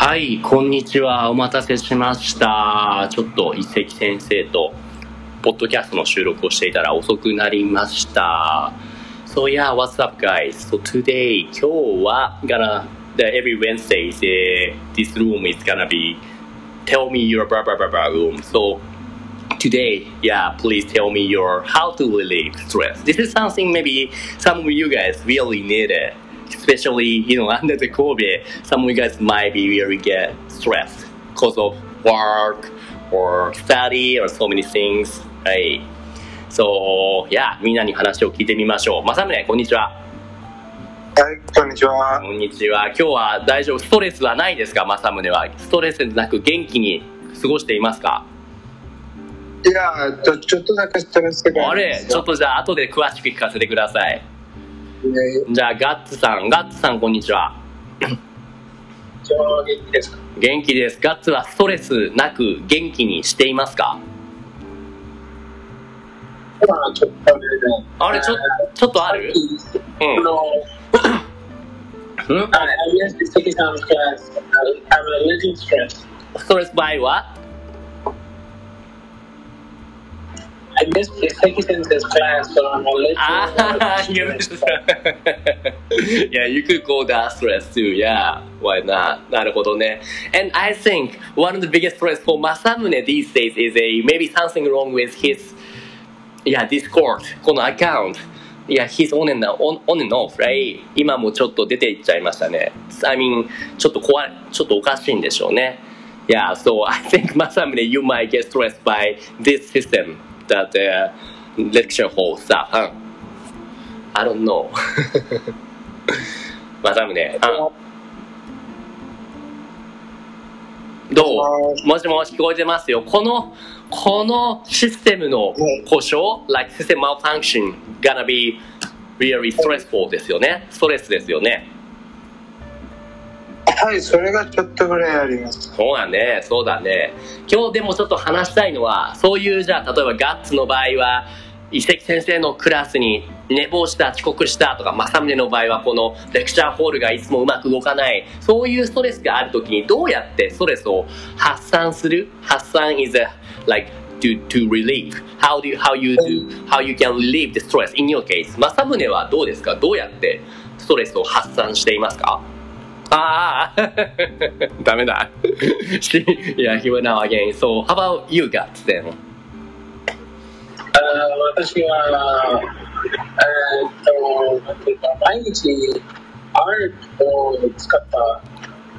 はい、こんにちは。お待たせしました。ちょっと一石先生と、ポッドキャストの収録をしていたら遅くなりました。So yeah, what's up guys? So today, 今日は gonna, the, every Wednesday, the, this room is gonna be tell me your blah blah blah blah room. So today, yeah, please tell me your how to relieve stress. This is something maybe some of you guys really need it. Especially, you know, under the COVID, some of you guys might be really get stressed because of work or study or so many things. はい。So, yeah, みんなに話を聞いてみましょう。まさむね、こんにちは。はい、こんにちは。こんにちは。今日は大丈夫？ストレスはないですか？まさむねは。ストレスなく元気に過ごしていますか？いや、ちょちょっとだけストレスがあれちょっとじゃあ後で詳しく聞かせてください。じゃあガッツさん、ガッツさんこんにちは。元気ですか？元気です。ガッツはストレスなく元気にしていますか？今ちょっとね、あれちょちょっとある？うん.ストレス。場合は I guess it's taking some class, so I'm a. ああ、you Yeah, you could go that stress too. Yeah, why not? なるほどね。And I think one of the biggest stress for Masamune these days is a maybe something wrong with his yeah, Discord このアカウント。いや、he's on and, on, on and off, right? 今もちょっと出ていっちゃいましたね。I mean, ちょっと怖い、ちょっとおかしいんでしょうね。Yeah, so I think Masamune, you might get stressed by this system that uh, lecture hall stuff, huh? I don't know. マサムね。あどうもしもし聞こえてますよ。この、このシステムの故障、like system malfunction gonna be really stressful ですよね。ストレスですよね。はい、それがちょっとぐらいあります。そうだね、そうだね。今日でもちょっと話したいのは、そういうじゃあ、例えばガッツの場合は、遺跡先生のクラスに寝坊した、遅刻したとか、正宗の場合はこのレクチャーホールがいつもうまく動かない、そういうストレスがあるときにどうやってストレスを発散する？発散 is a, like, to, to relieve. How do you, how you do, how you can relieve the stress in your case? 正宗はどうですか？どうやってストレスを発散していますか？ah dammit yeah he went out again. So, how about you got then? 私は、えっと、毎日アートを使った。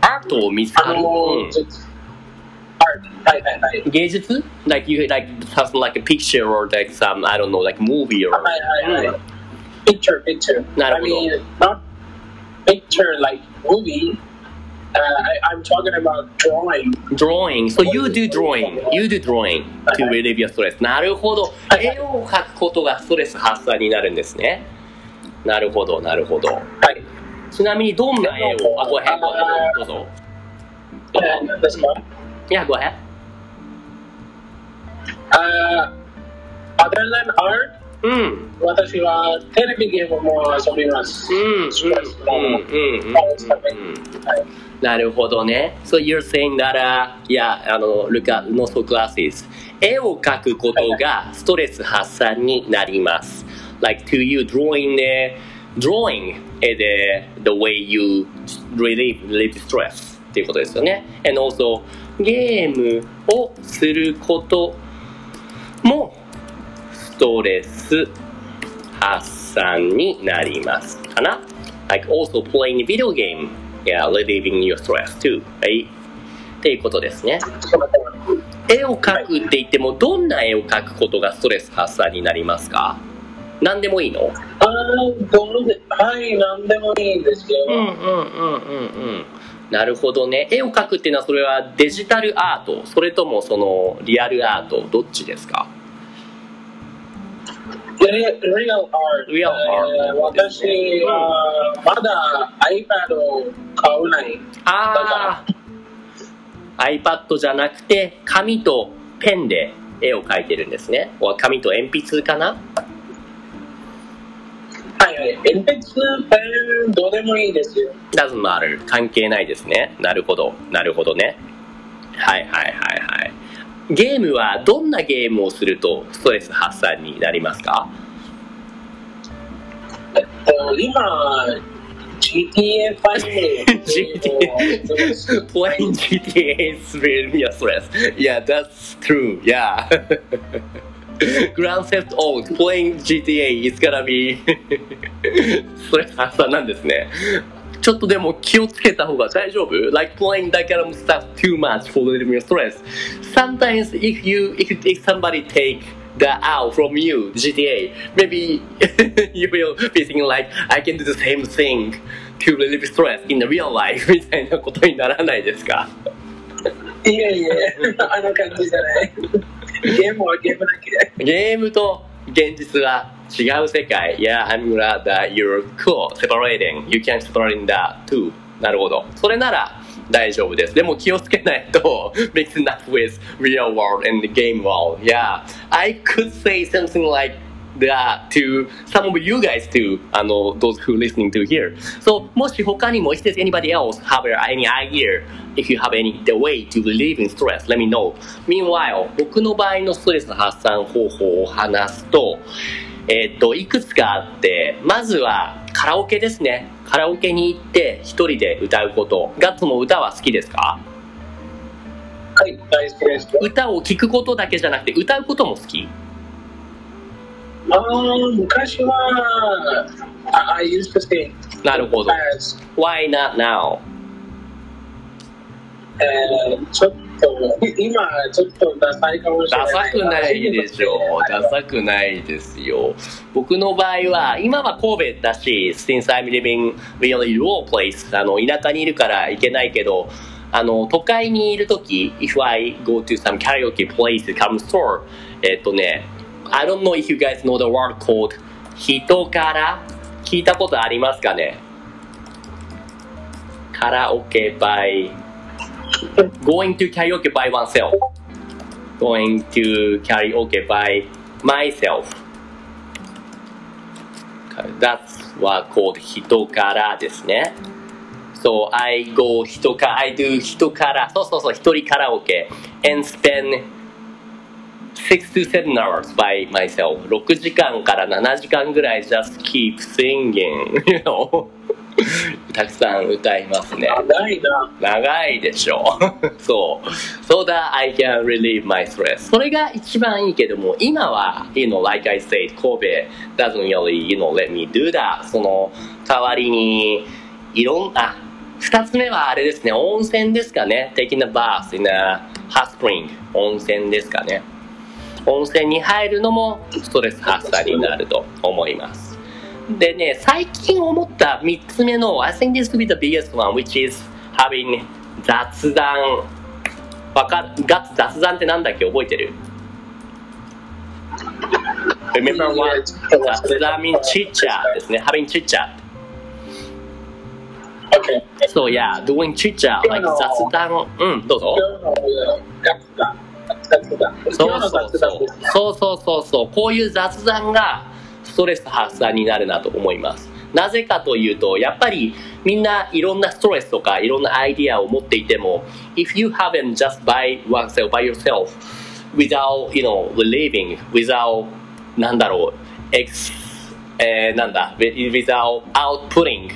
アートを見つかる。はいはいはい、芸術？Like you like something like a picture or like some I don't know like movie or picture, picture Not I mean not picture like movie. Uh, I, I'm talking about drawing. Drawing. So you do drawing. You do drawing to relieve your stress. なるほど。はい絵を描くことがストレス発散になるんですね。なるほど、なるほど。はい。ちなみにどんな絵を、あ、ごめん、ごめんどうぞ。どうぞ。えー何ですか Yeah, go ahead. uh, Other than art, うん。私はテレビゲームも遊びます。うん、ううん、もうん、なるほどね。So you're saying that, uh, yeah, あの、look at also classes. 絵を描くことがストレス発散になります。Like to you, drawing the, drawing is the, the way you relieve, relieve stress っていうことですよね。And also, ゲームをすることもストレス発散になりますかな Like also playing video game, yeah, relieving your stress too, right? っていうことですね。絵を描くって言っても、どんな絵を描くことがストレス発散になりますか？何でもいいの？あーどうではい、何でもいいんですよ。うんうんうんうんうん。なるほどね。絵を描くっていうのは、それはデジタルアート、それともそのリアルアート、どっちですか？Real, real art. Real art えー私はまだ iPad を買わない。ああ iPad じゃなくて紙とペンで絵を描いてるんですね。お紙と鉛筆かな？はいはい。鉛筆、ペン、どうでもいいですよ。doesn't matter 関係ないですね。なるほど。なるほどね。はいはいはいはいゲームはどんなゲームをするとストレス発散になりますかえっと、今、GTA 5 GTA playing GTA is really a stress yeah that's true yeah Grand Theft Auto playing GTA is gonna be ストレス発散なんですねちょっとでも気をつけた方が大丈夫 Like playing of stuff too much for relieving your stress Sometimes if you if, if somebody take that out from you GTA maybe you will be thinking like I can do the same thing to relieve stress in the real life みたいなことにならないですかいやいや、あの感じじゃない。ゲームはゲームだけ。ゲームと現実は違う世界。Yeah, I'm glad that you're cool separating. You can separate that too. なるほど。それなら大丈夫です。でも気をつけないと mix it up with real world and the game world. Yeah, I could say something like that to some of you guys too. あの、those who listening to here. So, もし他にも if there's anybody else have any idea if you have any the way to relieve in stress, let me know. Meanwhile, 僕の場合のストレス発散方法を話すと、 えっと、いくつかあって、まずはカラオケですね。カラオケに行って一人で歌うこと。ガッツも歌は好きですか？はい、大好きです。歌を聴くことだけじゃなくて歌うことも好き？あー昔は、I I used to sing. なるほど。Why not now? えーちょっと、今、ちょっとダサいかもしれない。ダサくないでしょう。ダサくないですよ。僕の場合は、今は神戸だし、since I'm living really rural place、あの、田舎にいるから行けないけど、あの、都会にいるとき、if I go to some karaoke place, come store, えっとね、I don't know if you guys know the word called 人から聞いたことありますかねカラオケ by going to karaoke by oneself going to karaoke by myself that's what called 人からですね So I go 人か I do 人からそうそうそう一人カラオケ and spend 6 to 7 hours by myself 6時間から7時間ぐらい just keep singing you know たくさん歌いますね長いな。長いでしょそう so that I can relieve my stress それが一番いいけども今は you know like I said 神戸 doesn't really you know let me do that その代わりにいろんあ二つ目はあれですね温泉ですかね taking a bath in a hot spring 温泉ですかね温泉に入るのもストレス発散になると思いますでね、最近思った3つ目の I think this could be the biggest one which is having 雑談わかガッツ雑談ってなんだっけ覚えてる Remember what? 雑談 means chit chat ですね having chit chat OK。So yeah, doing chit chat like 雑談うん、どうぞ雑談。そうそうそう雑談ですね。そうそうそうそうこういう雑談がストレス発散になるなと思いますなぜかというとやっぱりみんないろんなストレスとかいろんなアイディアを持っていても if you haven't just by oneself by yourself without you know relieving without なんだろう ex えー、なんだ without outputting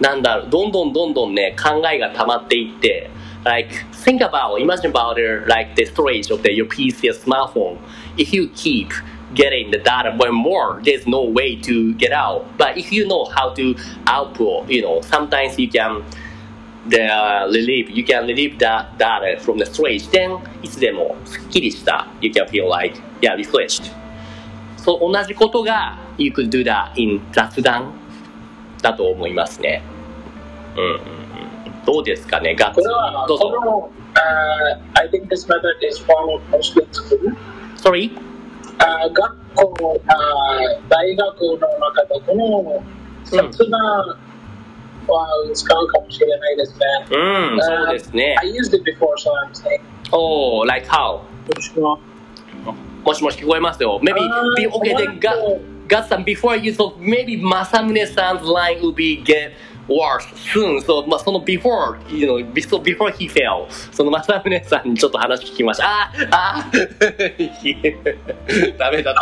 なんだろうどんどんどんどんね考えが溜まっていって like think about imagine about it, like the storage of the, your PC or smartphone if you keep getting the data more and more there's no way to get out but if you know how to output you know sometimes you can the uh, relieve you can relieve that data from the storage then いつでもすっきりした you can feel like yeah refreshed そう同じことが you could do that in 雑談だと思いますねうんうんうんどうですかねガッツこれは、どうぞこの、uh, I think this method is followed mostly in school. Sorry? あ学校、あ大学の中でこの雑談は使うかもしれないですね。うん、そうですね I used it before, so I'm saying. おお、like how? もしもしもし聞こえますよ Maybe be okay then 困る God, Gatsan, before you, so maybe Masamune-san's line will be get worse soon. まあ、その before, you know, so before he fell. そのさんにちょっと話聞きました。ああああ ダメだっ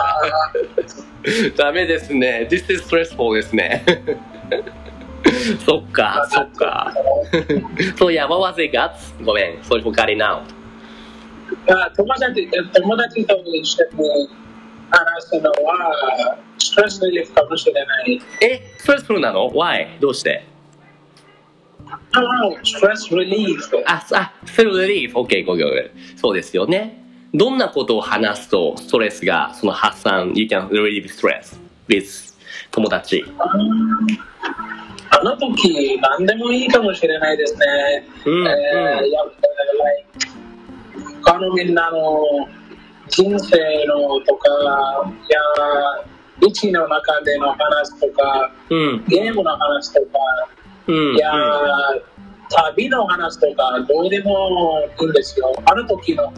た。ダメですね。This is stressful ですね。そっか、そっか。そう、やばわぜ、ガッツ。ごめん、それ他にな。友達と友達としても話のは、ストレスリリーフかもしれない。え、ストレスフルなの ?Why? どうして？あストレスリリーフ。あ、あ、セルリーフ。OK, OK, OK. そうですよね。どんなことを話すとストレスがその発散、you can relieve stress with 友達。あの時、何でもいいかもしれないですね。うん、えーやっぱり、他のみんなの人生のとか、いや、道の中での話とか、うん、ゲームの話とか、うん、いや、旅の話とか、どうでもいいんですよ。あの時の、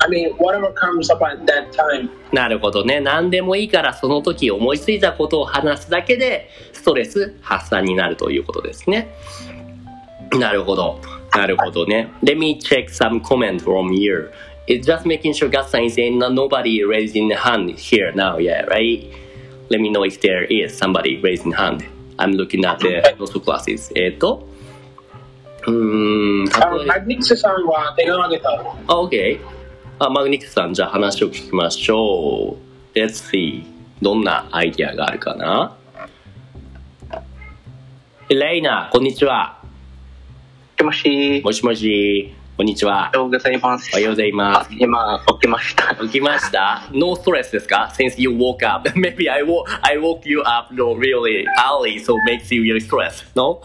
I mean, whatever comes up at that time. なるほどね。何でもいいからその時思いついたことを話すだけでストレス発散になるということですね。なるほど。なるほどね。Let me check some comment from here. It's just making sure Gatsan is in nobody raising hand here now, yeah, right? Let me know if there is somebody raising hand. I'm looking at the those classes. えっと、うーん、あ例えマグニックスさんは手が挙げた。あ、OK。あ、マグニックスさん、じゃあ話を聞きましょう。Let's see. どんなアイディアがあるかなレイナ、こんにちは。もしもし、もしもし、こんにちはおは。ようございます。おはようございまあ今、起きました。す。起きましたノーストレスですか ?Since you woke up. Maybe I, wo I woke you up no, really early, so makes you really stressed. No?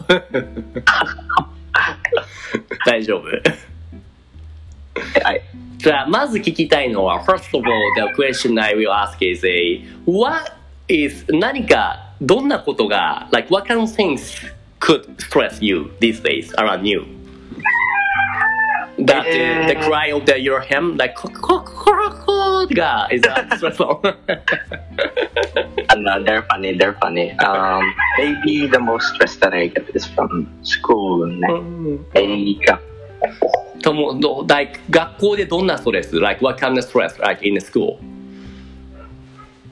大丈夫はい。じゃあ、まず聞きたいのは、first of all, the question I will ask is a, what is, 何か、どんなことが、like, what kind of things could stress you these days around you? That uh, the cry of the, your hem, like, コココココが、is that stressful? And uh, they're funny, they're funny. Um, maybe the most stress that I get is from school. ね。映画。とも、ど like, 学校でどんなストレス ?like, what kind of stress, like, in school?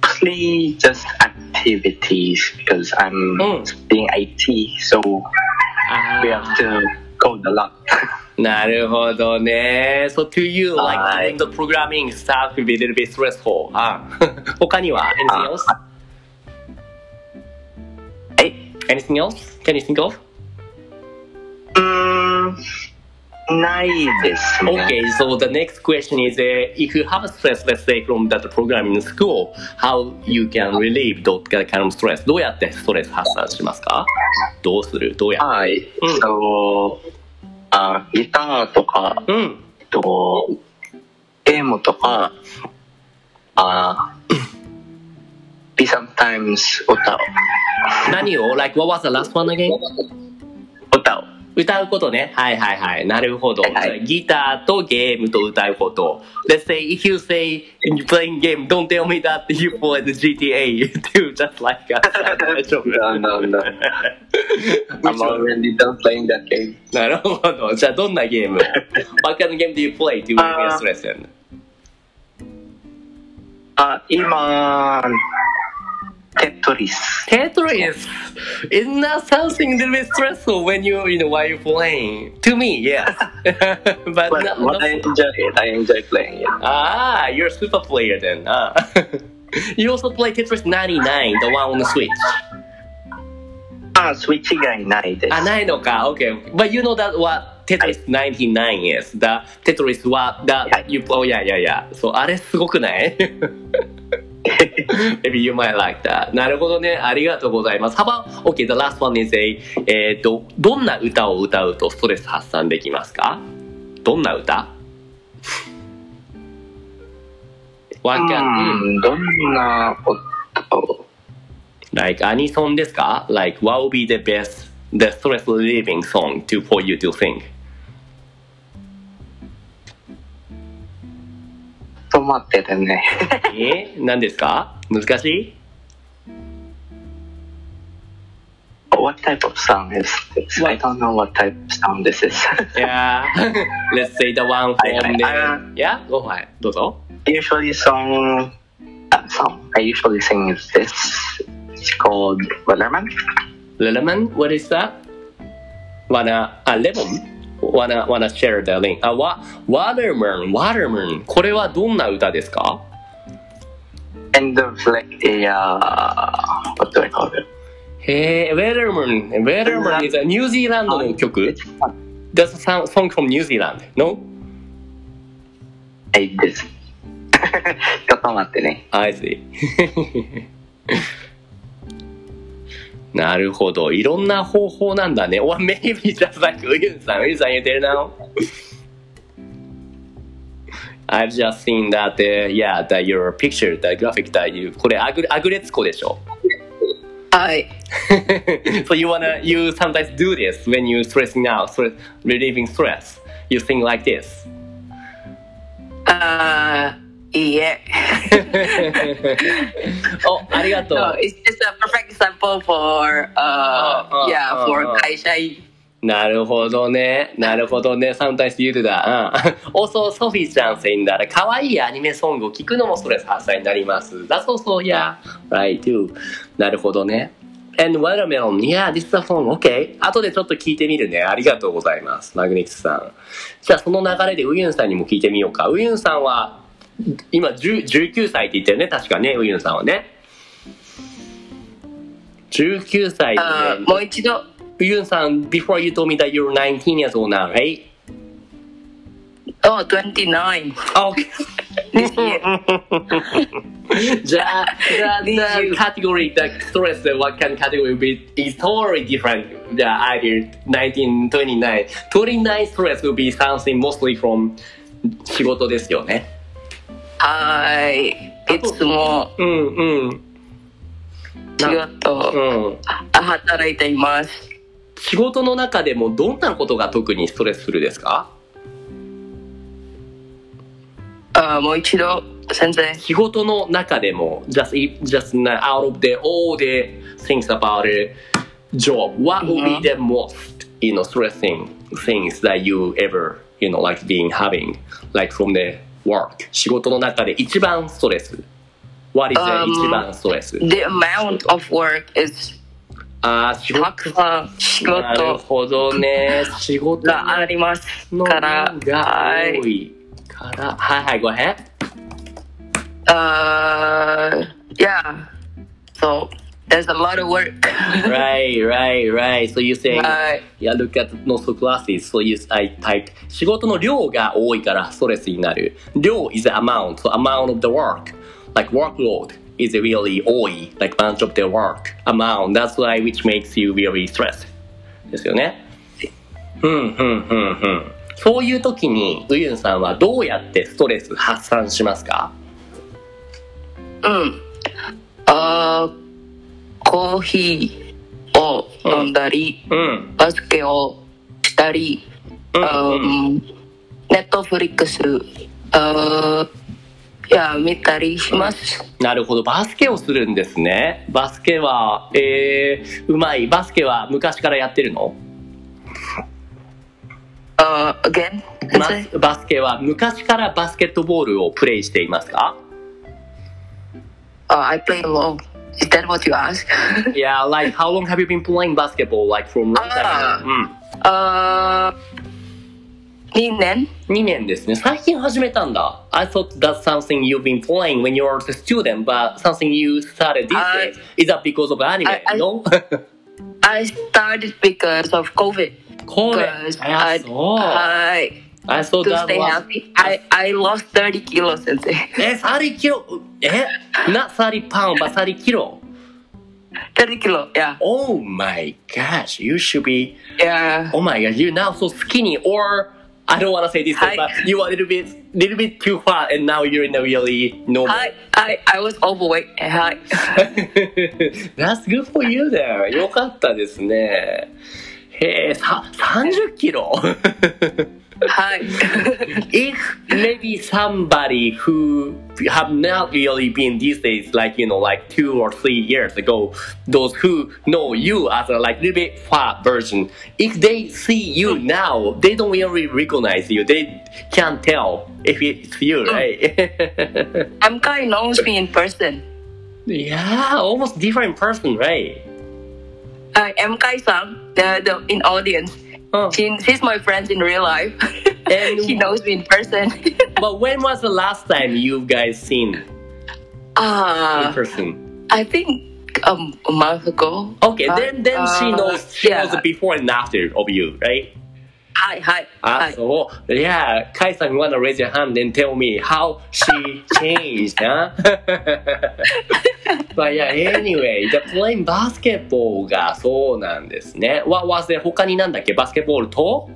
Mostly just activities because I'm Mm. studying IT, so we have to code a lot. なるほどね。So to you, like はい the programming stuff will be a little bit stressful. あ他には anything あ else? はい。Anything else? Can you think of? うーん、ないですね。Okay, so the next question is uh, if you have a stress, let's say from that programming in school, how you can relieve that kind of stress? どうやってストレス発散しますかどうするどうやってはい。うんそう、あ、ギターとか、うん。えっと、ゲームとか、あ、be sometimes 歌を。何を ?Like what was the last one again? 歌を。歌うことね。はいはいはい。なるほど。はいギターとゲームと歌うこと。Let's say if you say you playing game, don't tell me that you play the GTA too, just like us. 大丈夫 No, no, no. I'm already done playing that game. なるほど。じゃあどんなゲームを ?What kind of game do you play ー stress? in? あ、今、テトリス。 Tetris! Isn't that something a little bit stressful when you, you know, while you're playing? To me, yes. but But, not, but not I enjoy it. I enjoy playing it. Ah, you're a super player then. Ah. you also play Tetris 99, the one on the Switch. あ、スイッチ以外ないです。あ、ないのか。Okay. But you know that what Tetris 99 is? The Tetris what that はい you oh yeah yeah yeah. そう、あれすごくない Maybe you might like that. なるほどね。ありがとうございます。How about, okay, the last one is a, えっ、と、どんな歌を歌うとストレス発散できますかどんな歌う can, うんん、どんな歌を Like アニソンですか Like what would be the best, the stress relieving song to, for you to sing? 止まっててね。え何ですか難しい What type of song is this? What? I don't know what type of song this is. yeah, let's say the one from the... Yeah, go ahead. どうぞ。Usually song, that song I usually sing is this. It's called Wellerman. Wellerman? What is that? Wanna a lemon? Wanna wanna share the link? Uh, あ、わ、Waterman, Waterman. これはどんな歌ですか Kind of like a, uh, what do I call it? へえ、Waterman. Waterman is a ニュージーランドの曲 That's a song from New Zealand. No? I this. ちょっと待ってね。I see. なるほど。いろんな方法なんだね。Or maybe just like ウユンさん。ウユンさん言ってるな。I've just seen that, uh, yeah, that your picture, the graphic that you, これアグアグレツコでしょはい。 so you wanna, you sometimes do this when you stressing out, stress, relieving stress. You think like this. あーいいえ。お、ありがと No, う。 it's just a perfect example for, uh, Uh, uh, yeah, uh, for uh. 会社員。 なるほどね。なるほどね。sometimes you do that. うん。also, ソフィーちゃん saying that 可愛いアニメソングを聴くのもストレス発散になります。That's also, yeah, right too. なるほどね。And watermelon, yeah, this is a song, okay. 後でちょっと聞いてみるね。ありがとうございます。マグネティスさん。じゃあその流れでウユンさんにも聞いてみようか。ウユンさんは、今10 19歳って言ったよね。確かね、ウユンさんはね。19歳で、あもう一度。ウユンさん、before you told me that you're 19 years old now, right? Oh, 29. Okay. This year. じゃあ、the, the category, the stress, what kind of category will be is totally different. The either 19, 29. 29 stress will be something mostly from 仕事ですよね。はい。いつもうんうん。仕事、うん。あ働いています。 仕事の中でもどんなことが特にストレスフルですかあもう一度、先生。仕事の中でも just just out of the all the things about the job what would be the most you know stressing things that you ever you know like being having like from the work 仕事の中で一番ストレス what is the Um, 一番ストレス The amount of work is あー仕た事くさん仕なる事ほどね仕事がありますのから、がはい多。いからはいはい go ahead Uh, yeah. So there's a lot of work. right right right so you saying はい。 Yeah, look at notes classes. So you, I typed 仕事の量が多いからストレスになる。量 is the amount, so amount of the work. Like workload Is really 多い. Like bunch of the work amount. That's why which makes you really stressed. ですよね?ふんふんふんふん。そういう時にウユンさんはどうやってストレス発散しますか?うん。あーコーヒーを飲んだり、うん。バスケをしたり、うんうん、ネットフリックス、あや、見たりします。なるほど。バスケをするんですね。バスケは、えー、うまい。バスケは昔からやってるのあー again? バスバスケは昔からバスケットボールをプレイしていますか Uh, I play alone. Is that what you ask? Yeah, like how long have you been playing basketball? Like from long time? うん。あー2年2年ですね。最近始めたんだ。I thought that's something you've been playing when you were a student, but something you started these I- days. Is that because of anime? I- I- no? I started because of COVID. これ Because。あ I, そう。 I, I thought to that stay was... healthy, I, I lost 30 kilos since え、30キロえ ?not 30 pound, but 30 キロ 30 kilo, yeah. Oh my gosh, you should be... Yeah. Oh my god, you're now so skinny, or I don't want to say this, Hi. but you are a little bit, little bit too fat, and now you're in a really normal. I, I, I was overweight. Hi. That's good for you there. よかったですね。へえ、さ、30キロ. if maybe somebody who have not really been these days, like you know, like two or three years ago, those who know you as a like little bit far version, if they see you now, they don't really recognize you. They can't tell if it's you, right? MK knows me in person. yeah, almost different person, right? Uh, MK Sang, the, the in audience, Oh. she, she's my friend in real life. And- she knows me in person. But when was the last time you guys seen in uh, person? I think um, a month ago. Okay, Uh, then then she uh, knows she yeah. knows the before and after of you, right? Hi, hi, あ、hi. そう。Yeah, Kai san, you wanna raise your hand and tell me how she changed, huh? but yeah, anyway, the playing basketball がそうなんですね。What was it? 他になんだっけバスケボールと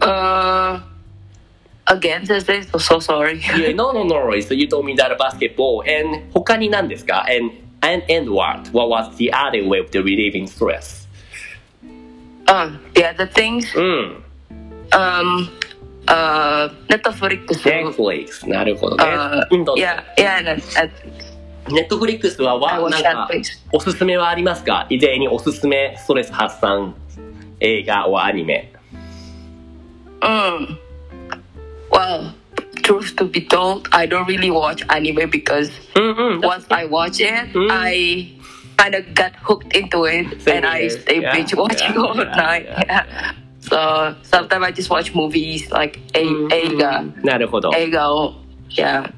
Uh, again, sister, so, so sorry. Yeah, no, no, no. So you told me that basketball and 他に何ですか And, and, and what? What was the other way of the relieving stress? Uh, the other things, うん。 um, uh, Netflix. Netflix。なるほどね。 Uh, うんどうぞ yeah, yeah, net, net, ネットフリックスは I わ watch なんか Netflix. おすすめはありますか以前におすすめストレス発散映画はアニメ。 Mm. Well, truth to be told, I don't really watch anime because うんうん。 once I watch it, Mm. I kind of got hooked into it Same and I here. stay Yeah, binge watching yeah, all yeah, night. yeah, Yeah. So sometimes I just watch movies like a eiga, なるほど。 eiga. or- Yeah.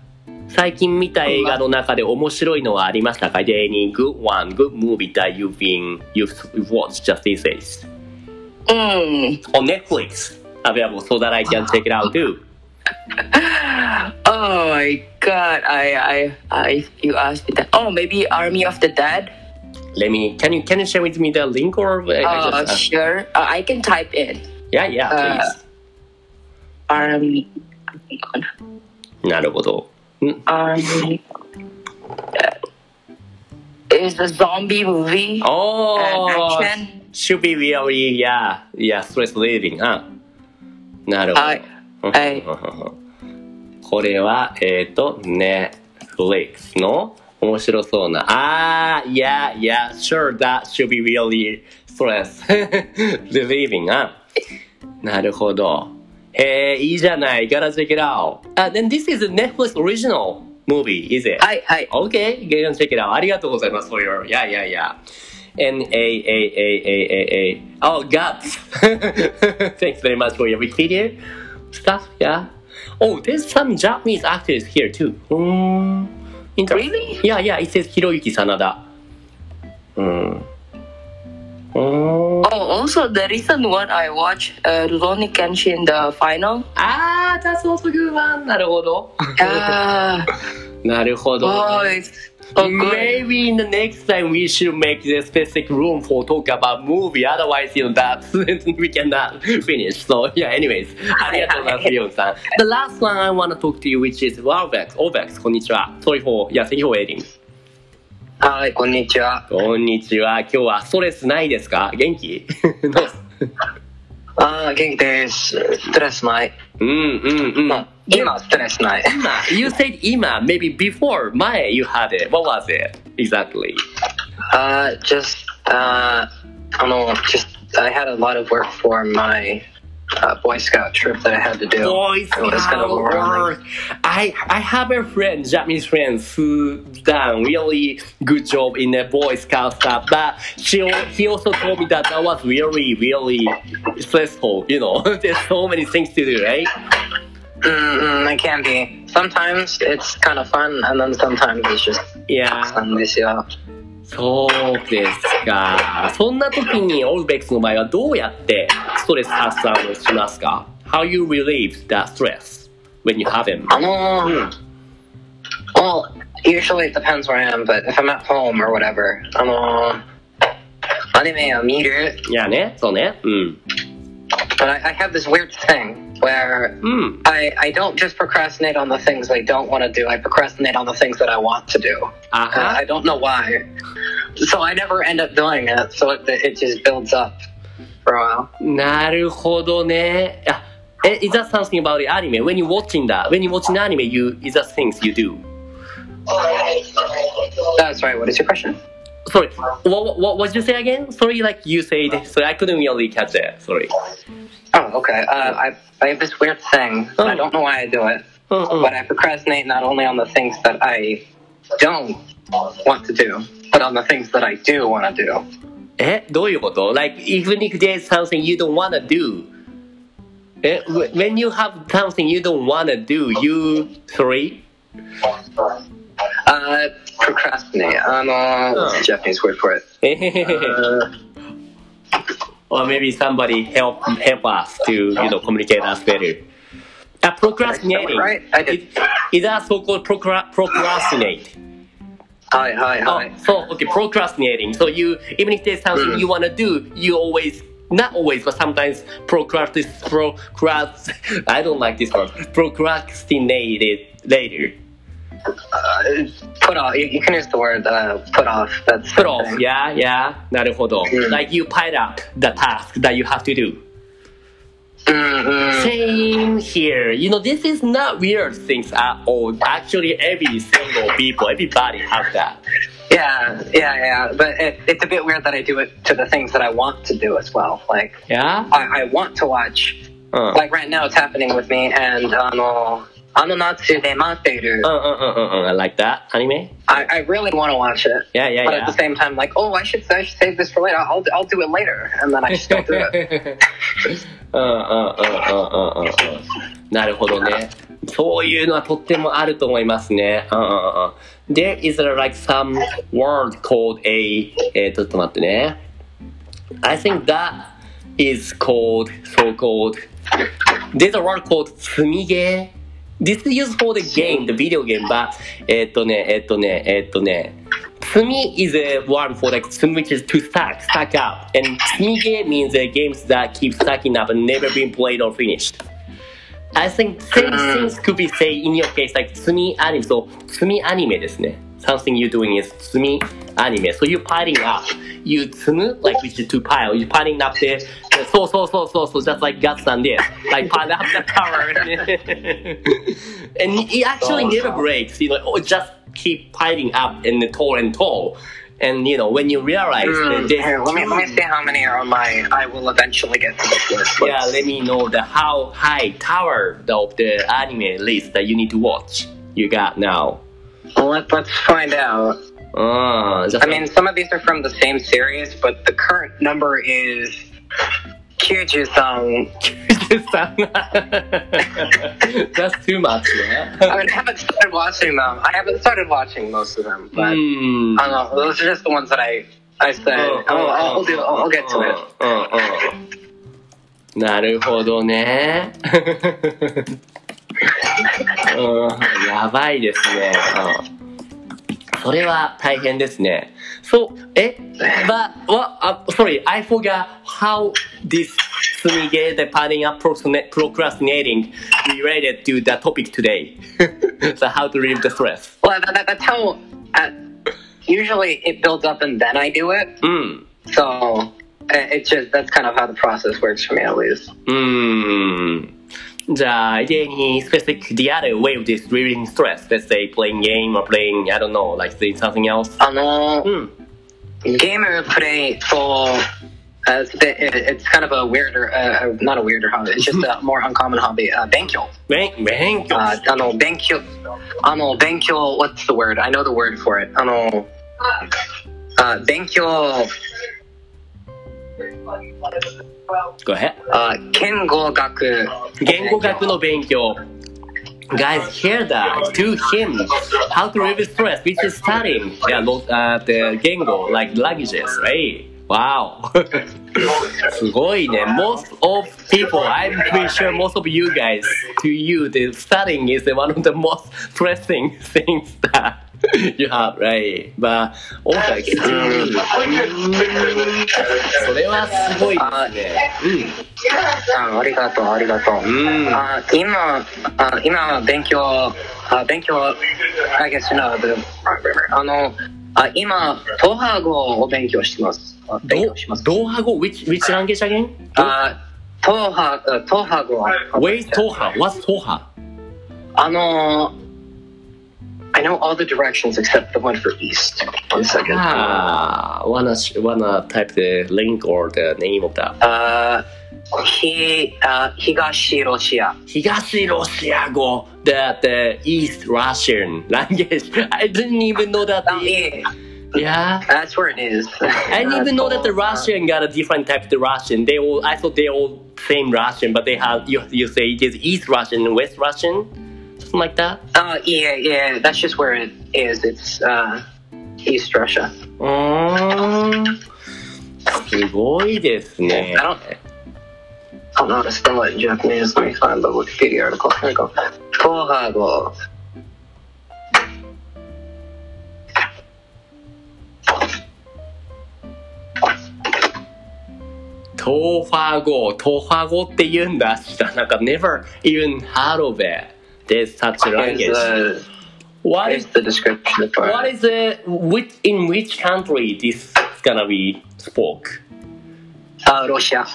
最近見た映画の中で面白いのはありましたか Is there any good one, good movie that you've been, you've watched just these days? Mm. On Netflix. Available so that I can check it out too. Oh my god! I, I, I. You asked me that. Oh, maybe Army of the Dead. Let me, can you, can you share with me the link or? Uh, just- uh, sure. Uh, I can type in yeah, yeah, uh, please. Army. なるほど。ん Army. It's a zombie movie Oh, action. should be really, yeah, yeah, stress relieving, huh? なるほど。はいはいこれは、えっ、と、Netflix の面白そうな。あー、yeah, yeah, sure, that should be really stress relieving, あなるほど。えー、いいじゃない。gotta check it out. あ、then this is a Netflix original movie, is it? はいはい。 Okay, get and check it out. ありがとうございます for your, yeah, yeah, yeah. N A A A A A A. Oh, guts. Thanks very much for your Wikipedia stuff. Yeah. Oh, there's some Japanese actors here too. Mm, Interesting. Really? Yeah, yeah. It says Hiroyuki Sanada. Mm. Oh. Oh, also the recent one I watched, uh, Rurouni Kenshin, the final. Ah, that's also good one. なるほど。Ah, なるほど。oh, it's. Maybe in the next time we should make the specific room for talk about movie. Otherwise, you know that we cannot finish. So yeah. Anyways, ありがとうございます、リオンさん。The last one I want to talk to you, which is Warbex. Orbex, こんにちは。Sorry for, yeah, thank you for waiting. はい、こんにちは。こんにちは。今日はストレスないですか元気あー、元気です。ストレスない。うんうんうん。まあ、今、ストレスない。今、you said 今、maybe before, 前 you had it. What was it? Exactly. Uh, just, uh, あの、just, I had a lot of work for my uh, Boy Scout trip that I had to do. Boy It was kind Scout of overwhelming. work. I I have a friend, Japanese friends, who done really good job in the Boy Scout stuff. But she al- he also told me that that was really really stressful. You know, there's so many things to do, right? Mm-mm, it can be. Sometimes it's kind of fun, and then sometimes it's just Yeah. なんですよ。そうですか。そんな時にオルベックスの場合はどうやってストレス発散をしますか ?How you relieve that stress when you have him? あのー、well, usually it depends where I am, but if I'm at home or whatever, あのー、アニメを見る。いやね、そうね。うん。 But I, I have this weird thing where うん。 I, I don't just procrastinate on the things I don't want to do. I procrastinate on the things that I want to do. あ Uh, は I don't know why. So I never end up doing it. So it, it just builds up for a while. なるほどね。あ Eh, Is that something about the anime? When you watching that, when you watching anime, you is that things you do? That's right. What is your question? Sorry, what what what what did you say again? Sorry, like you said. Sorry, I couldn't really catch it. Sorry. Oh, okay. Uh, I, I have this weird thing. Oh. I don't know why I do it, Mm-mm. but I procrastinate not only on the things that I don't want to do, but on the things that I do want to do. えどういうこと Like even if there's something you don't wanna do え wh- When you have something you don't wanna do you sorry Uh, procrastinate. Um, uh, what's the Japanese word for it? えへへへへ Uh, or maybe somebody help help us to you know communicate us better uh, Procrastinating Right. Is- that so-called procra- procrastinate? hi, hi, Oh, hi. so okay, procrastinating. So you even if there's something Mm. you wanna do, you always not always, but sometimes procrastinate. Procrast. I don't like this word. Procrastinate it later. Uh, put off. You, you can use the word uh, put off. That's Put off. something. Yeah, yeah. なるほど。Mm. Like you pile up the task that you have to do. Mm-mm. Same here. You know, this is not weird things at all. Actually, every single people, everybody have that. Yeah, yeah, yeah. But it, it's a bit weird that I do it to the things that I want to do as well. Like Yeah. I, I want to watch. Uh. Like right now, it's happening with me, and uh, あのあの夏で待っている Uh, uh, uh, uh, uh, I like that anime. I, I really want to watch it. Yeah, yeah, but yeah. at the same time, like, oh, I should, I should save this for later. I'll, I'll do it later, and then I just don't do it. うんうんうんうんうんうんうんなるほどね。そういうのはとってもあると思いますね。うんうんうん There is a, like some word called a えー、ちょっと待ってね。I think that is called so called There's a word called 積みゲー This is used for the game, the video game, but えっとね、えっとね、えっとね。積み is a word for like 積み which is to stack, stack up. And 積みゲー means uh, games that keep stacking up and never been played or finished. I think same things could be say in your case like 積みアニメ so 積みアニメですね something you're doing is 積 anime. So you piling up. You tsunu, like which is to pile. you piling up there. So, so, so, so, so, just like Guts-san did. Like pile up the power. and it actually never oh, breaks. You know, just keep piling up and tall and tall. And you know, when you realize mm, that hmm. let me let me see how many are on my. I will eventually get to this list. Yeah, let me know the how high tower of the anime list that you need to watch. You got now. Well, let, let's find out. Uh, just I mean, some of these are from the same series, but the current number is Kyuju-san. that's too much, yeah. I mean, I haven't started watching them. I haven't started watching most of them, but Hmm. I don't know. Those are just the ones that I I said. Oh, oh, I'll, I'll do. I'll, I'll get to it. うんうんなるほどね。うん、やばいですね。うん それは大変ですね。そう、え、but, what, uh, sorry, I forgot how this 積みゲー the padding up procrastina- procrastinating related to the topic today. so how to relieve the stress. Well, that, that, that's how. Uh, usually, it builds up and then I do it. うん。 So uh, it's just that's kind of how the process works for me, at least. う ーん。じゃあ、any specific the other way of this relieving stress? Let's say playing game or playing, I don't know, like doing something else? あのうん。ゲーム play so uh, it's, a bit- it, it's kind of a weirder, uh, uh, not a weirder hobby. It's just a more uncommon hobby. Uh, 勉強。勉勉強。 Uh, あの勉強。あの勉強。What's the word? I know the word for it. あの。Uh, 勉強。 Go ahead. あ言語学。言語学の勉強。Guys, hear that to him how to relieve stress, which is studying yeah, lo- uh, the 言語 like languages, right? Wow. すごいね。Most of people, I'm pretty sure most of you guys, to you, the studying is one of the most stressing things that You have right, それはすごい。あ、ありがとうありがとう。あ、今あ今勉強あ勉強解決しなあ,のあ今ドハ語を勉強してます。どうします。ドハ語 which which language again? あ、ドハドハ語。Wait, ドハ。What's ドハ？あのー。I know all the directions except the one for east. One second. Ah, wanna wanna type the link or the name of that? Uh, he uh, Higashi Russia. Higashi Russia go the the East Russian language. I didn't even know that. Um, yeah. yeah. that's where it is. I didn't even know that the Russian got a different type of Russian. They all I thought they all same Russian, but they have you you say it is East Russian and West Russian something like that? Uh, yeah, yeah. That's just where it is. It's uh, East Russia. Oh, I don't know how to spell in Japanese. Let me find the Wikipedia article. Here we go. Tohago. Even heard of it. There's such language. the, What is the description for what is the which in which country this is gonna be spoke? Uh, Russia.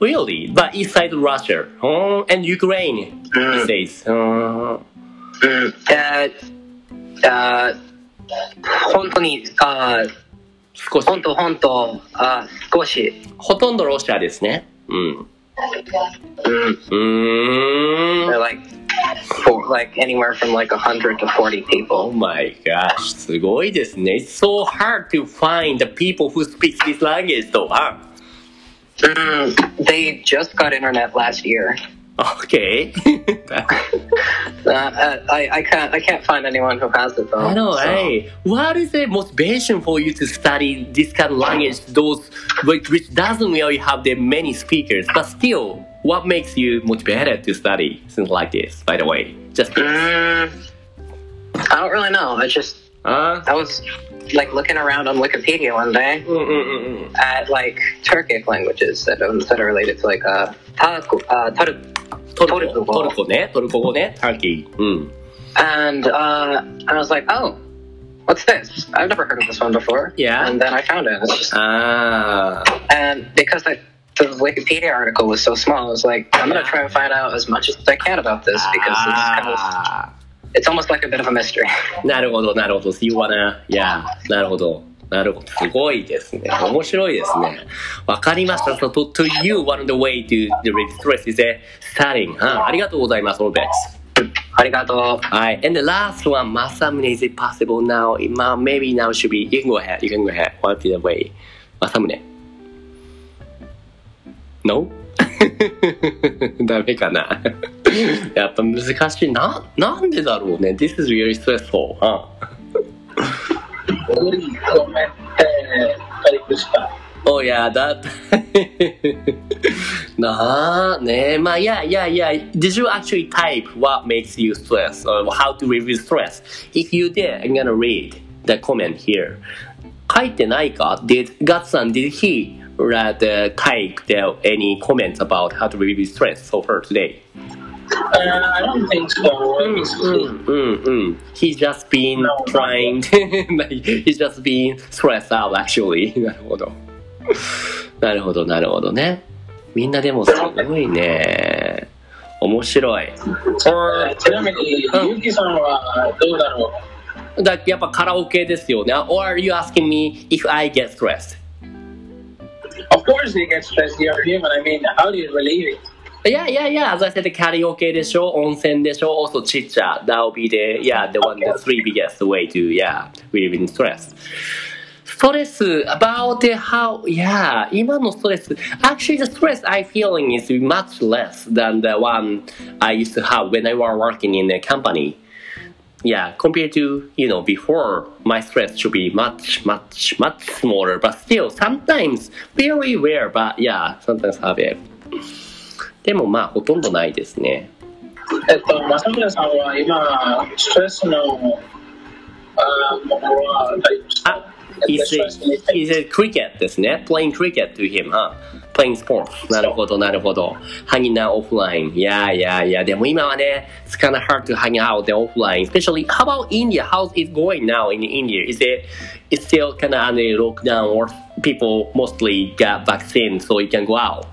Really? But inside Russia. Oh, and Ukraine. He Mm. says. Uh, Mm, uh, uh, 本当に、あ少し。本当本当、あ少し、ほとんどロシアですね。うん。うん、うーん like, for, like anywhere from like 100 to 40 Oh people. my gosh, すごいですね。It's so hard to find the people who speak this language though, huh? Mm, they just got internet last year. Okay. Uh, uh, I, I can't I can't find anyone who has it though. I know, so- hey. What is the motivation for you to study this kind of language, those which, which doesn't really have the many speakers, but still, what makes you motivated to study things like this? By the way, just um, I don't really know. it's just uh, I was like looking around on Wikipedia one day mm, mm, mm, mm, at like Turkic languages that are, that are related to like uh, Turku, uh, Turku, トルコ,トルコね、トルコ語ね、ターキー。うん。And hmm. uh, I was like, oh, what's this? I've never heard of this one before. Yeah. And then I found it. It's just, ah. And because I the Wikipedia article was so small, I was like, I'm gonna try and find out as much as I can about this because it's kind of Ah. it's almost like a bit of a mystery. なるほど、なるほど。You wanna, yeah. なるほど。なるほど。すごいですね。面白いですね。わかりました。So, to, to you, one of the way to the stress is uh, studying. はありがとうございます、オルベックス。 Arigato. はい。And the last one, マサムネ is it possible now? まあ maybe now should be, you can go ahead, you can go ahead. What is the way? マサムネ。 No? ダメかなやっぱ難しい。な、なんでだろうね。This is really stressful. はあ Come Kalikusta. Oh yeah, that. なあ、ねまあ、yeah, yeah, yeah. Did you actually type what makes you stress or how to relieve stress? If you did, I'm gonna read the comment here. 書いてないか Did Gatsan, did he uh, type the, any comments about how to relieve stress so far today? Uh, I don't think so. うんうん。He's just been No. trying. He's just been stressed out actually. なるほど。なるほど、なるほどね。みんなでもすごいね。面白い。Uh, ちなみに、うんゆうきさんはどうだろうだやっぱカラオケですよね。Or are you asking me if I get stressed? Of course you get stressed, you're human. I mean, how do you relieve it? Yeah, yeah, yeah. As I said, カラオケでしょ、温泉でしょ、also ちっちゃ。That will be the, yeah, the one, the three biggest way to, yeah, relieving stress. ストレス about how, yeah, 今のストレス actually the stress I feeling is much less than the one I used to have when I was working in a company. Yeah, compared to, you know, before, my stress should be much, much, much smaller, but still, sometimes, very rare, but yeah, sometimes have it. でもまあ、ほとんどないですね。えっと、正村さんは今、ストレスのあものは大丈夫ですかあ、he's a, he's a cricket ですね。playing cricket to him, huh? playing sports. なるほど、なるほど。Hanging out offline. Yeah, yeah, yeah. でも今はね、it's kind of hard to hang out the offline. Especially, how about India? How's it going now in India? Is it it's still kind of under lockdown or people mostly got vaccine so you can go out?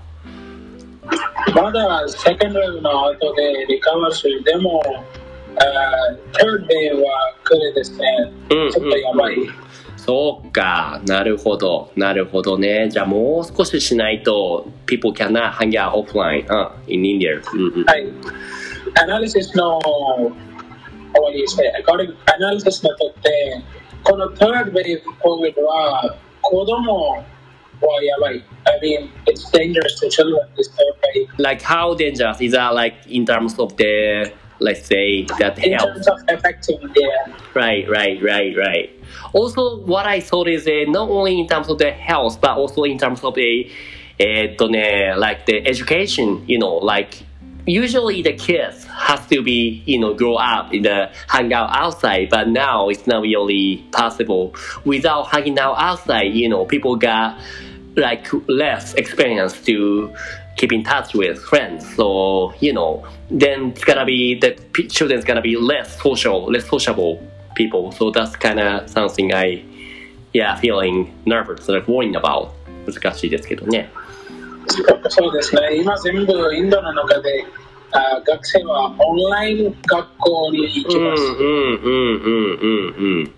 まだセカンドウェーブの後でリカバーする。でも、uh, third wave は来るですね。ちょっとやばい。うんうんそうか。なるほど。なるほどね。じゃあもう少ししないと、people cannot hang out offline、uh, in India. はい。アナリシスの、what do you say? according アナリシスのとって、この third wave COVID は子供はやばい。I mean, it's dangerous to children, this third wave. like how dangerous is that like in terms of the let's say that In health terms of affecting their right right right right. Also what i thought is uh, not only in terms of the health but also in terms of the uh, like the education you know like usually the kids has to be you know grow up in the hang out outside but now it's not really possible. Without hanging out outside you know people got like less experience to keep in touch with friends so you know then it's gonna be the p- children's gonna be less social less sociable people so that's kind of something i yeah feeling nervous like worrying about 難しいですけどねそうですね。今全部インドの中で、あ学生はオンライン学校に行きます。うんうんうんうんうんうん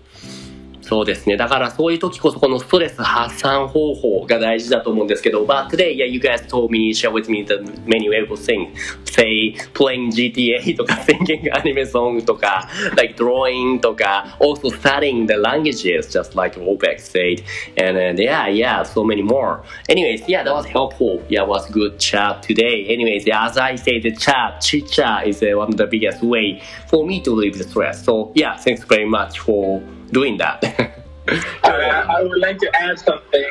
そうですね。だからそういう時こそこのストレス発散方法が大事だと思うんですけど、But today, yeah, you guys told me, share with me the many valuable things. Say, playing GTA とか singing anime song とか、like drawing とか、also studying the languages, just like Obex said. And then, yeah, yeah, so many more. Anyways, yeah, that was helpful. Yeah, was good chat today. Anyways, yeah, as I say, the chat, chit chat is uh, one of the biggest way for me to relieve the stress. So, yeah, thanks very much for doing that. Uh, I would like to add something.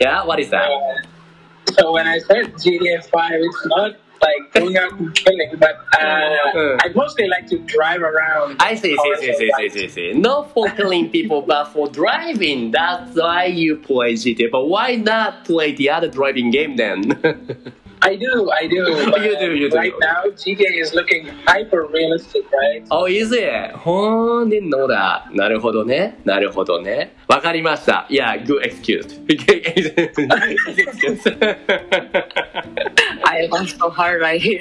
yeah, what is that? Uh, so when I said GTA 5, it's not like going out and killing, but uh. I mostly like to drive around. I see, see, see, see, see, see, see. Not for killing people, but for driving. That's why you play GTA. But why not play the other driving game then? I do, I do. but You do, you do. Right now, GTA is looking hyper realistic, right? oh, is it? ほー、didn't know that. なるほどね。なるほどね。わかりました。Yeah, good excuse. Good excuse. I laughed so hard right here.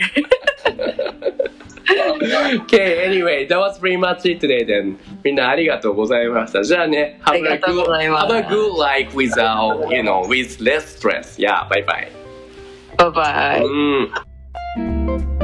okay, anyway, that was pretty much it today then. みんなありがとうございました。じゃあね、have ありが a とう good, ございます have a good life without, you know, with less stress. Yeah, bye bye. 拜拜。嗯。